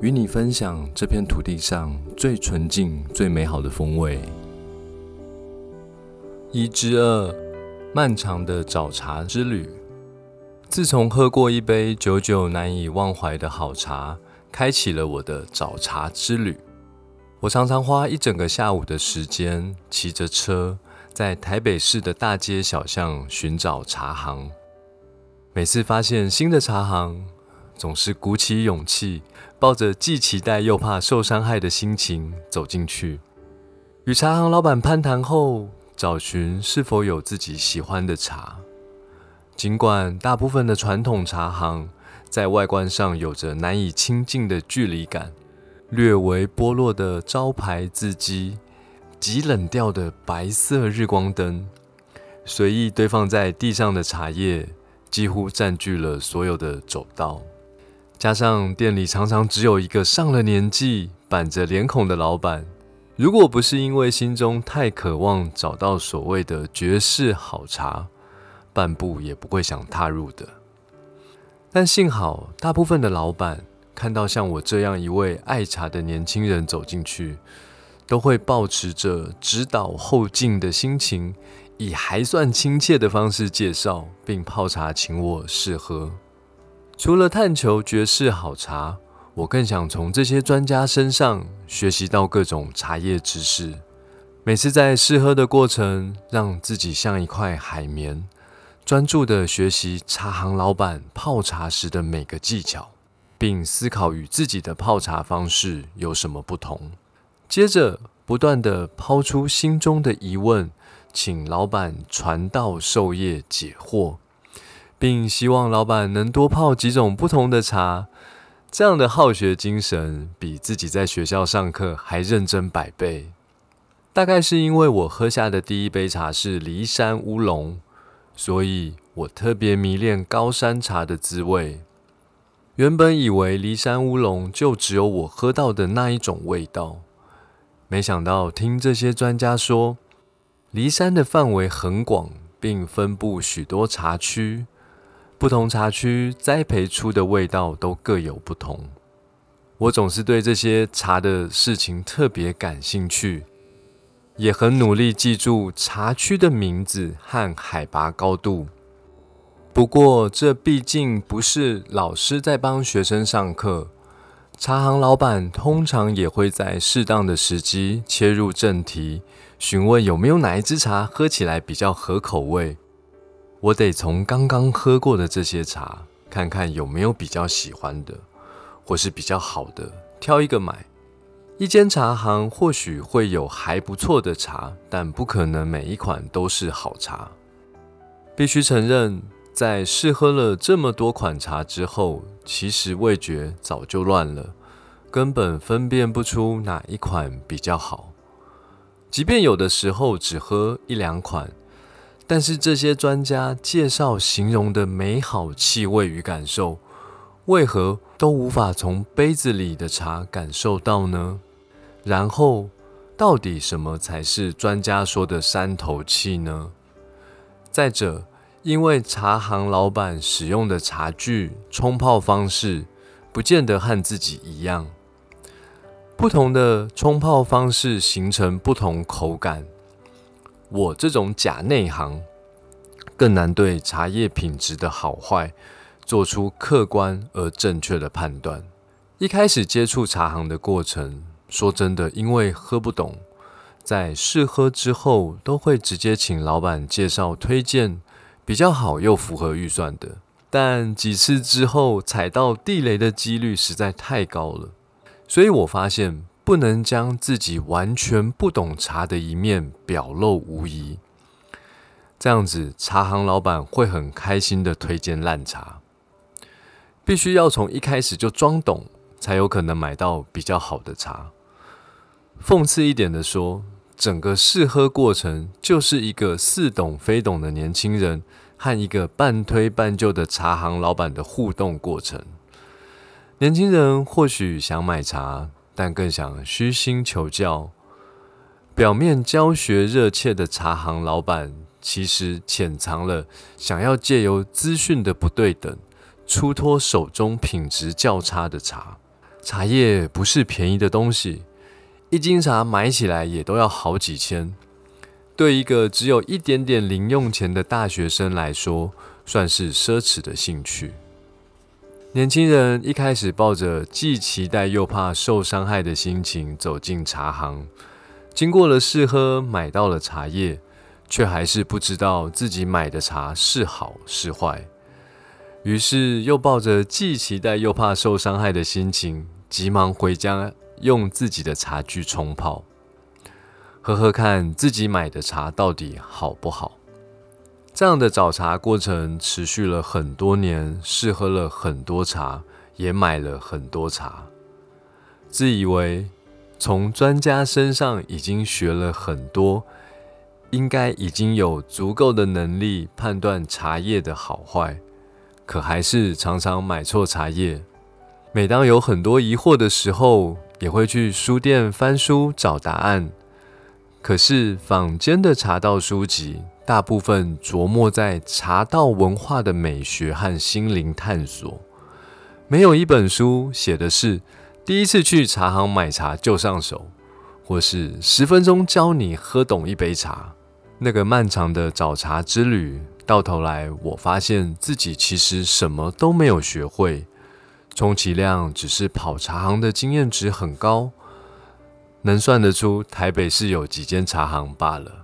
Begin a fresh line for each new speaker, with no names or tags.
与你分享这片土地上最纯净、最美好的风味。一之二，漫长的找茶之旅。自从喝过一杯久久难以忘怀的好茶，开启了我的找茶之旅。我常常花一整个下午的时间，骑着车在台北市的大街小巷寻找茶行。每次发现新的茶行，总是鼓起勇气。抱着既期待又怕受伤害的心情走进去，与茶行老板攀谈后，找寻是否有自己喜欢的茶。尽管大部分的传统茶行在外观上有着难以亲近的距离感，略为剥落的招牌字迹，极冷调的白色日光灯，随意堆放在地上的茶叶，几乎占据了所有的走道。加上店里常常只有一个上了年纪、板着脸孔的老板，如果不是因为心中太渴望找到所谓的绝世好茶，半步也不会想踏入的。但幸好，大部分的老板看到像我这样一位爱茶的年轻人走进去，都会保持着指导后进的心情，以还算亲切的方式介绍，并泡茶请我试喝。除了探求绝世好茶，我更想从这些专家身上学习到各种茶叶知识。每次在试喝的过程，让自己像一块海绵，专注地学习茶行老板泡茶时的每个技巧，并思考与自己的泡茶方式有什么不同。接着，不断地抛出心中的疑问，请老板传道授业解惑。并希望老板能多泡几种不同的茶，这样的好学精神比自己在学校上课还认真百倍。大概是因为我喝下的第一杯茶是骊山乌龙，所以我特别迷恋高山茶的滋味。原本以为骊山乌龙就只有我喝到的那一种味道，没想到听这些专家说，骊山的范围很广，并分布许多茶区。不同茶区栽培出的味道都各有不同。我总是对这些茶的事情特别感兴趣，也很努力记住茶区的名字和海拔高度。不过，这毕竟不是老师在帮学生上课，茶行老板通常也会在适当的时机切入正题，询问有没有哪一支茶喝起来比较合口味。我得从刚刚喝过的这些茶，看看有没有比较喜欢的，或是比较好的，挑一个买。一间茶行或许会有还不错的茶，但不可能每一款都是好茶。必须承认，在试喝了这么多款茶之后，其实味觉早就乱了，根本分辨不出哪一款比较好。即便有的时候只喝一两款。但是这些专家介绍形容的美好气味与感受，为何都无法从杯子里的茶感受到呢？然后，到底什么才是专家说的山头气呢？再者，因为茶行老板使用的茶具、冲泡方式，不见得和自己一样，不同的冲泡方式形成不同口感。我这种假内行，更难对茶叶品质的好坏做出客观而正确的判断。一开始接触茶行的过程，说真的，因为喝不懂，在试喝之后，都会直接请老板介绍推荐比较好又符合预算的。但几次之后，踩到地雷的几率实在太高了，所以我发现。不能将自己完全不懂茶的一面表露无遗，这样子茶行老板会很开心的推荐烂茶。必须要从一开始就装懂，才有可能买到比较好的茶。讽刺一点的说，整个试喝过程就是一个似懂非懂的年轻人和一个半推半就的茶行老板的互动过程。年轻人或许想买茶，但更想虚心求教。表面教学热切的茶行老板，其实潜藏了想要借由资讯的不对等，出脱手中品质较差的茶。茶叶不是便宜的东西。一斤茶买起来也都要好几千，对一个只有一点点零用钱的大学生来说，算是奢侈的兴趣。年轻人一开始抱着既期待又怕受伤害的心情走进茶行，经过了试喝，买到了茶叶，却还是不知道自己买的茶是好是坏，于是又抱着既期待又怕受伤害的心情，急忙回家。用自己的茶具冲泡，喝喝看自己买的茶到底好不好。这样的找茶过程持续了很多年，试喝了很多茶，也买了很多茶。自以为从专家身上已经学了很多，应该已经有足够的能力判断茶叶的好坏，可还是常常买错茶叶。每当有很多疑惑的时候，也会去书店翻书找答案，可是坊间的茶道书籍大部分琢磨在茶道文化的美学和心灵探索，没有一本书写的是第一次去茶行买茶就上手，或是十分钟教你喝懂一杯茶。那个漫长的找茶之旅，到头来我发现自己其实什么都没有学会。充其量只是跑茶行的经验值很高，能算得出台北市有几间茶行罢了。